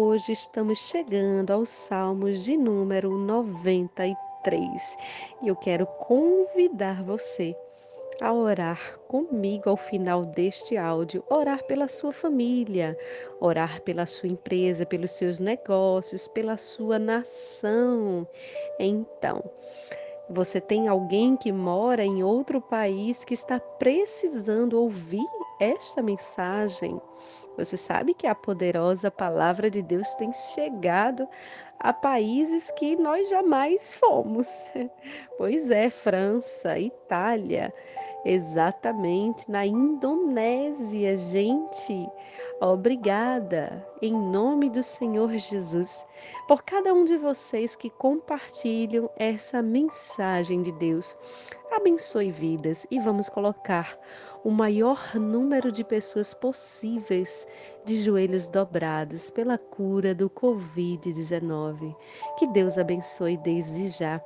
Hoje estamos chegando aos Salmos de número 93 e eu quero convidar você a orar comigo ao final deste áudio, orar pela sua família, orar pela sua empresa, pelos seus negócios, pela sua nação. Então, você tem alguém que mora em outro país que está precisando ouvir esta mensagem? Você sabe que a poderosa palavra de Deus tem chegado a países que nós jamais fomos. Pois é, França, Itália, exatamente na Indonésia, gente. Obrigada, em nome do Senhor Jesus, por cada um de vocês que compartilham essa mensagem de Deus. Abençoe vidas e vamos colocar o maior número de pessoas possíveis de joelhos dobrados pela cura do Covid-19. Que Deus abençoe desde já.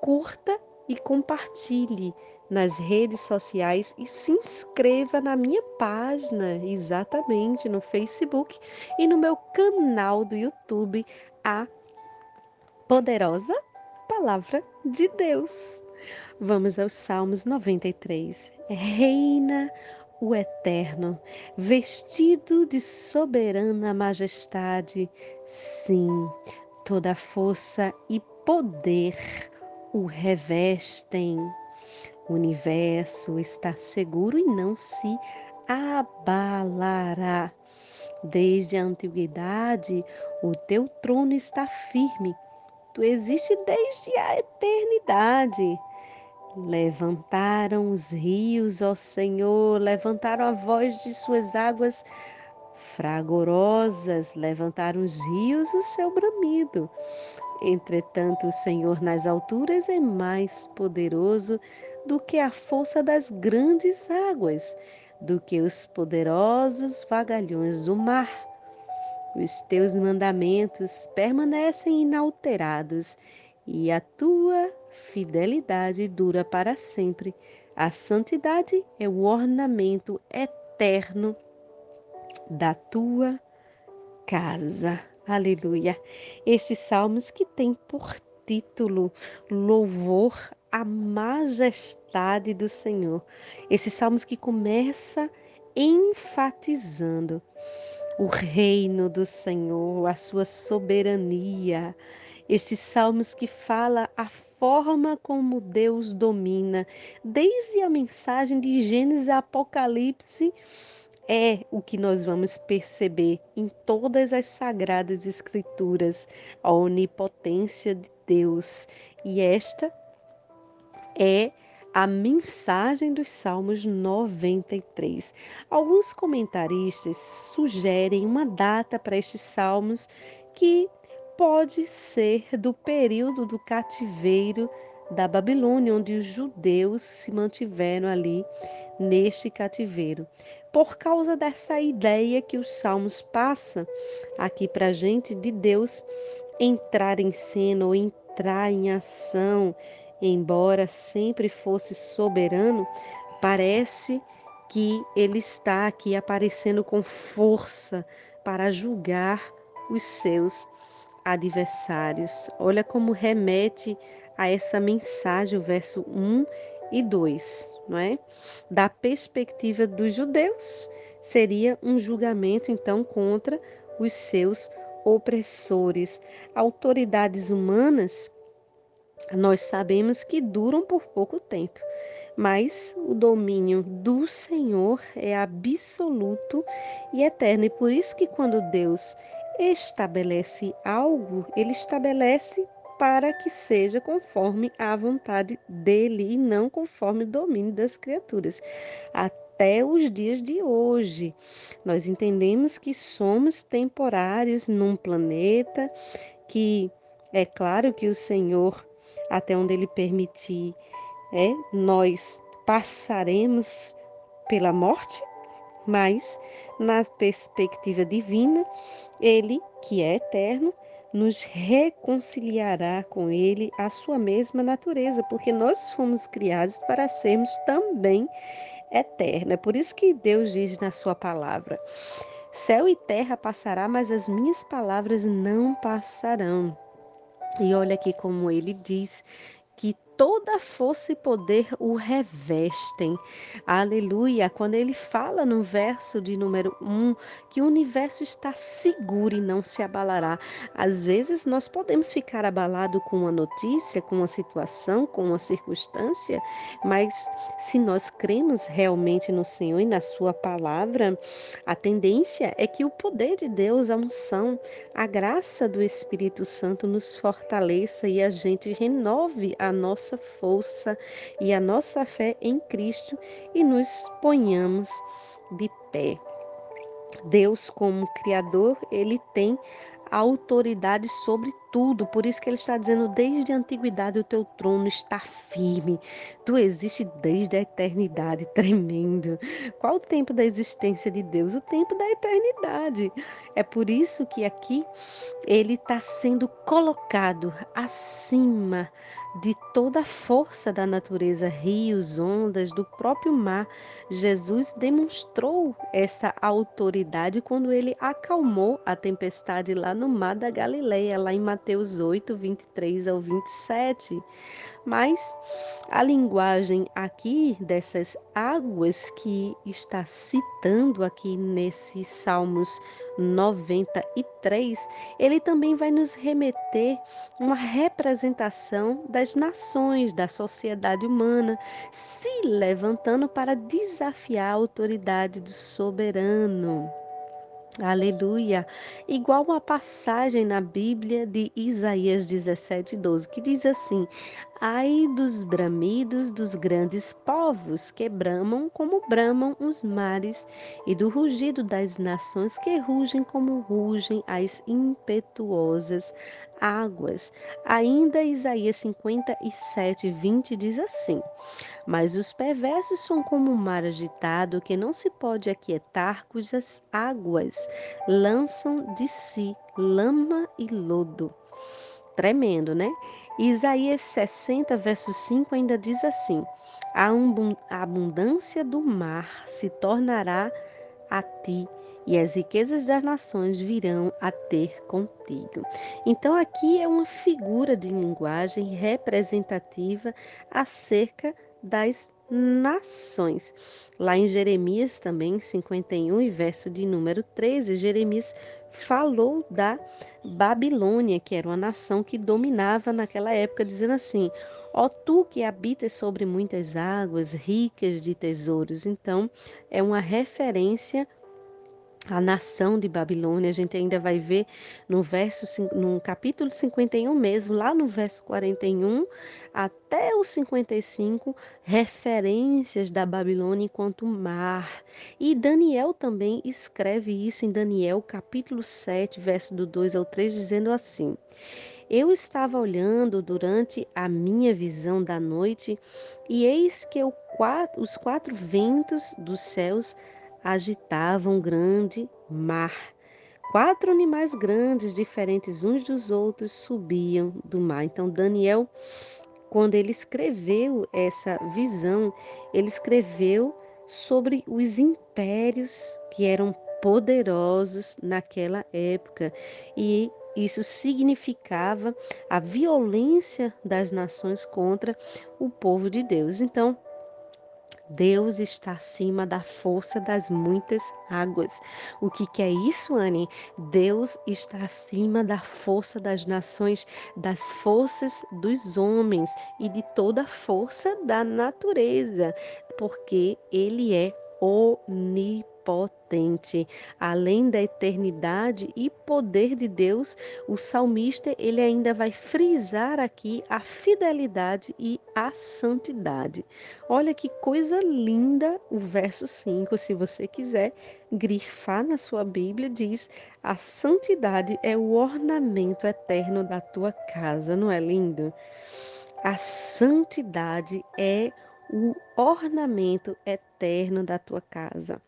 Curta e compartilhe nas redes sociais e se inscreva na minha página, exatamente no Facebook e no meu canal do YouTube, a Poderosa Palavra de Deus. Vamos aos Salmos 93. Reina o Eterno, vestido de soberana majestade, sim, toda força e poder o revestem. O universo está seguro e não se abalará. Desde a antiguidade, o teu trono está firme. Tu existes desde a eternidade. Levantaram os rios, ó Senhor, levantaram a voz de suas águas fragorosas, levantaram os rios o seu bramido. Entretanto, o Senhor nas alturas é mais poderoso do que a força das grandes águas, do que os poderosos vagalhões do mar. Os teus mandamentos permanecem inalterados e a tua fidelidade dura para sempre. A santidade é o ornamento eterno da tua casa. Aleluia. Estes salmos que têm por título Louvor à majestade do Senhor. Esses salmos que começa enfatizando o reino do Senhor, a sua soberania, estes salmos que fala a forma como Deus domina, desde a mensagem de Gênesis a Apocalipse, é o que nós vamos perceber em todas as sagradas escrituras, a onipotência de Deus. E esta é a mensagem dos Salmos 93. Alguns comentaristas sugerem uma data para estes salmos que pode ser do período do cativeiro da Babilônia, onde os judeus se mantiveram ali neste cativeiro. Por causa dessa ideia que os Salmos passa aqui para a gente de Deus entrar em cena ou entrar em ação, embora sempre fosse soberano, parece que ele está aqui aparecendo com força para julgar os seus adversários. Olha como remete a essa mensagem o verso 1 e 2, não é? Da perspectiva dos judeus, seria um julgamento então contra os seus opressores. Autoridades humanas, nós sabemos que duram por pouco tempo, mas o domínio do Senhor é absoluto e eterno. E por isso que quando Deus estabelece algo, ele estabelece para que seja conforme a vontade dele e não conforme o domínio das criaturas. Até os dias de hoje, nós entendemos que somos temporários num planeta que É claro que o Senhor, até onde Ele permitir, é, nós passaremos pela morte, mas na perspectiva divina, Ele, que é eterno, nos reconciliará com Ele a sua mesma natureza, porque nós fomos criados para sermos também eternos. É por isso que Deus diz na sua palavra: Céu e terra passará, mas as minhas palavras não passarão. E olha aqui como ele diz toda força e poder o revestem. Aleluia! Quando ele fala no verso de número 1 que o universo está seguro e não se abalará. Às vezes nós podemos ficar abalado com uma notícia, com uma situação, com uma circunstância, mas se nós cremos realmente no Senhor e na sua palavra, a tendência é que o poder de Deus, a unção, a graça do Espírito Santo nos fortaleça e a gente renove a nossa nossa força e a nossa fé em Cristo e nos ponhamos de pé. Deus, como Criador, ele tem autoridade sobre tudo. Por isso que ele está dizendo: desde a antiguidade o teu trono está firme. Tu existe desde a eternidade. Tremendo. Qual o tempo da existência de Deus? O tempo da eternidade. É por isso que aqui ele está sendo colocado acima de toda a força da natureza, rios, ondas, do próprio mar. Jesus demonstrou essa autoridade quando ele acalmou a tempestade lá no mar da Galileia, lá em Mateus 8, 23 ao 27. Mas a linguagem aqui dessas águas que está citando aqui nesses Salmos 93, ele também vai nos remeter uma representação das nações, da sociedade humana, se levantando para desafiar a autoridade do soberano. Aleluia! Igual uma passagem na Bíblia de Isaías 17, 12, que diz assim: Ai dos bramidos dos grandes povos que bramam como bramam os mares, e do rugido das nações que rugem como rugem as impetuosas águas. Ainda Isaías 57, 20 diz assim: Mas os perversos são como um mar agitado que não se pode aquietar, cujas águas lançam de si lama e lodo. Tremendo, né? Isaías 60, verso 5 ainda diz assim: A abundância do mar se tornará a ti e as riquezas das nações virão a ter contigo. Então, aqui é uma figura de linguagem representativa acerca das nações. Lá em Jeremias também, 51 e verso de número 13, Jeremias falou da Babilônia, que era uma nação que dominava naquela época, dizendo assim: Ó tu que habitas sobre muitas águas, ricas de tesouros. Então, é uma referência a nação de Babilônia, a gente ainda vai ver no verso no capítulo 51 mesmo, lá no verso 41 até o 55, referências da Babilônia enquanto mar. E Daniel também escreve isso em Daniel, capítulo 7, verso do 2 ao 3, dizendo assim: eu estava olhando durante a minha visão da noite, e eis que os quatro ventos dos céus agitava um grande mar. Quatro animais grandes, diferentes uns dos outros, subiam do mar. Então, Daniel, quando ele escreveu essa visão, ele escreveu sobre os impérios que eram poderosos naquela época e isso significava a violência das nações contra o povo de Deus. Então, Deus está acima da força das muitas águas. O que, que é isso, Anne? Deus está acima da força das nações, das forças dos homens e de toda a força da natureza, porque Ele é onipotente potente. Além da eternidade e poder de Deus, o salmista ele ainda vai frisar aqui a fidelidade e a santidade. Olha que coisa linda o verso 5, se você quiser grifar na sua Bíblia, diz: "A santidade é o ornamento eterno da tua casa". Não é lindo? A santidade é o ornamento eterno da tua casa.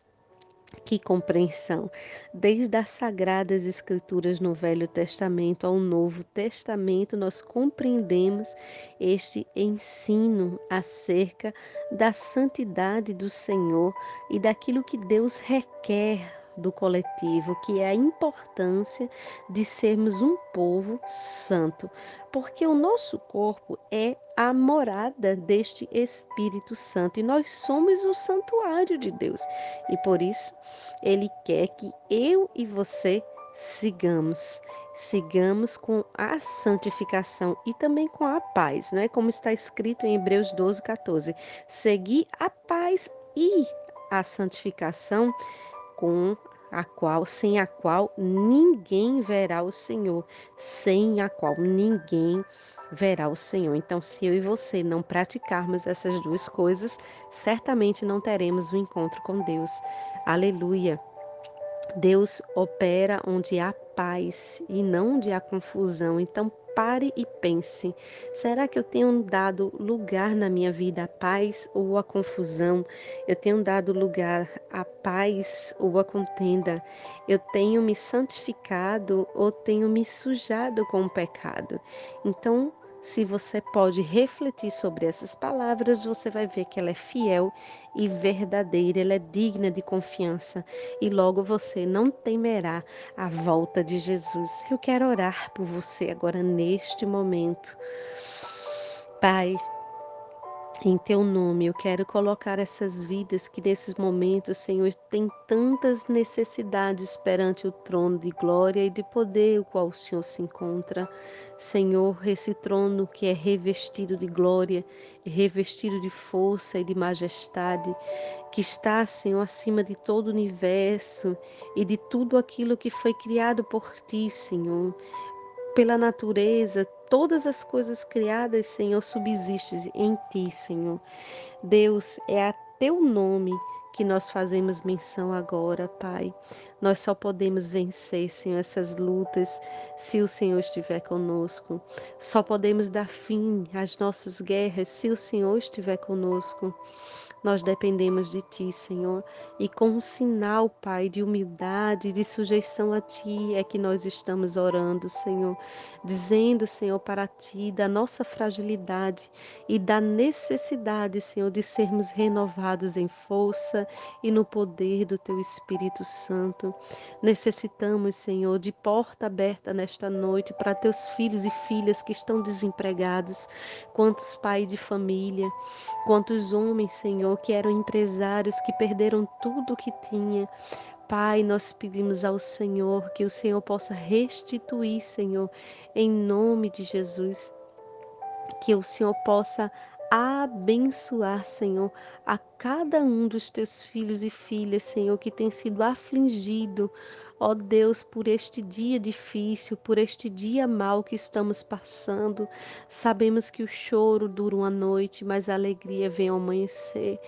Que compreensão! Desde as sagradas escrituras no Velho Testamento ao Novo Testamento, nós compreendemos este ensino acerca da santidade do Senhor e daquilo que Deus requer do coletivo, que é a importância de sermos um povo santo, porque o nosso corpo é a morada deste Espírito Santo e nós somos o santuário de Deus. E por isso, ele quer que eu e você sigamos, sigamos com a santificação e também com a paz, né? Como está escrito em Hebreus 12, 14. Seguir a paz e a santificação com a qual sem a qual ninguém verá o Senhor, sem a qual ninguém verá o Senhor. Então, se eu e você não praticarmos essas duas coisas, certamente não teremos o um encontro com Deus. Aleluia. Deus opera onde há paz e não onde há confusão. Então, pare e pense: será que eu tenho dado lugar na minha vida à paz ou à confusão? Eu tenho dado lugar à paz ou à contenda? Eu tenho me santificado ou tenho me sujado com o pecado? Então, se você pode refletir sobre essas palavras, você vai ver que ela é fiel e verdadeira, ela é digna de confiança e logo você não temerá a volta de Jesus. Eu quero orar por você agora neste momento. Pai, em teu nome, eu quero colocar essas vidas que nesses momentos, Senhor, têm tantas necessidades perante o trono de glória e de poder o qual o Senhor se encontra. Senhor, esse trono que é revestido de glória, revestido de força e de majestade, que está, Senhor, acima de todo o universo e de tudo aquilo que foi criado por ti, Senhor pela natureza, todas as coisas criadas, Senhor, subsistem em ti, Senhor. Deus, é a teu nome que nós fazemos menção agora, Pai. Nós só podemos vencer, Senhor, essas lutas se o Senhor estiver conosco. Só podemos dar fim às nossas guerras se o Senhor estiver conosco. Nós dependemos de Ti, Senhor, e com um sinal, Pai, de humildade, de sujeição a Ti, é que nós estamos orando, Senhor, dizendo, Senhor, para Ti da nossa fragilidade e da necessidade, Senhor, de sermos renovados em força e no poder do Teu Espírito Santo. Necessitamos, Senhor, de porta aberta nesta noite para Teus filhos e filhas que estão desempregados, quantos pais de família, quantos homens, Senhor, Senhor, que eram empresários que perderam tudo o que tinha. Pai, nós pedimos ao Senhor que o Senhor possa restituir, Senhor, em nome de Jesus. Que o Senhor possa abençoar, Senhor, a cada um dos teus filhos e filhas, Senhor, que tem sido afligido, ó Deus, por este dia difícil, por este dia mal que estamos passando. Sabemos que o choro dura uma noite, mas a alegria vem ao amanhecer.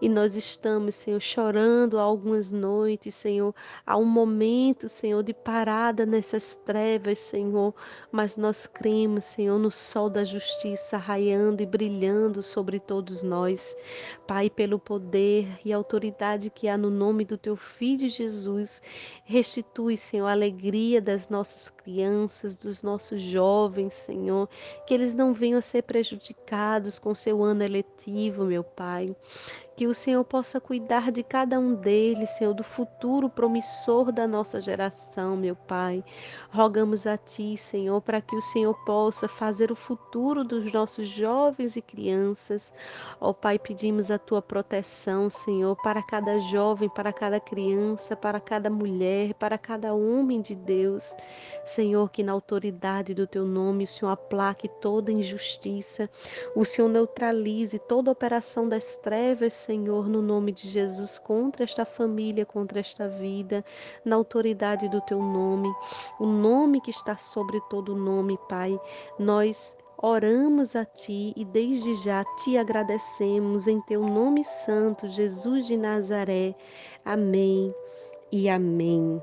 E nós estamos, Senhor, chorando algumas noites, Senhor, há um momento, Senhor, de parada nessas trevas, Senhor, mas nós cremos, Senhor, no sol da justiça raiando e brilhando sobre todos nós. Pai, pelo poder e autoridade que há no nome do teu filho Jesus, Restitui, Senhor, a alegria das nossas crianças, dos nossos jovens, Senhor, que eles não venham a ser prejudicados com seu ano eletivo, meu Pai. Que o Senhor possa cuidar de cada um deles, Senhor, do futuro promissor da nossa geração, meu Pai. Rogamos a Ti, Senhor, para que o Senhor possa fazer o futuro dos nossos jovens e crianças. Ó Pai, pedimos a Tua proteção, Senhor, para cada jovem, para cada criança, para cada mulher, para cada homem de Deus. Senhor, que na autoridade do Teu nome o Senhor aplaque toda injustiça, o Senhor neutralize toda operação das trevas, Senhor, no nome de Jesus, contra esta família, contra esta vida, na autoridade do teu nome, o nome que está sobre todo nome, Pai. Nós Oramos a Ti e desde já te agradecemos em Teu nome santo, Jesus de Nazaré. Amém e amém.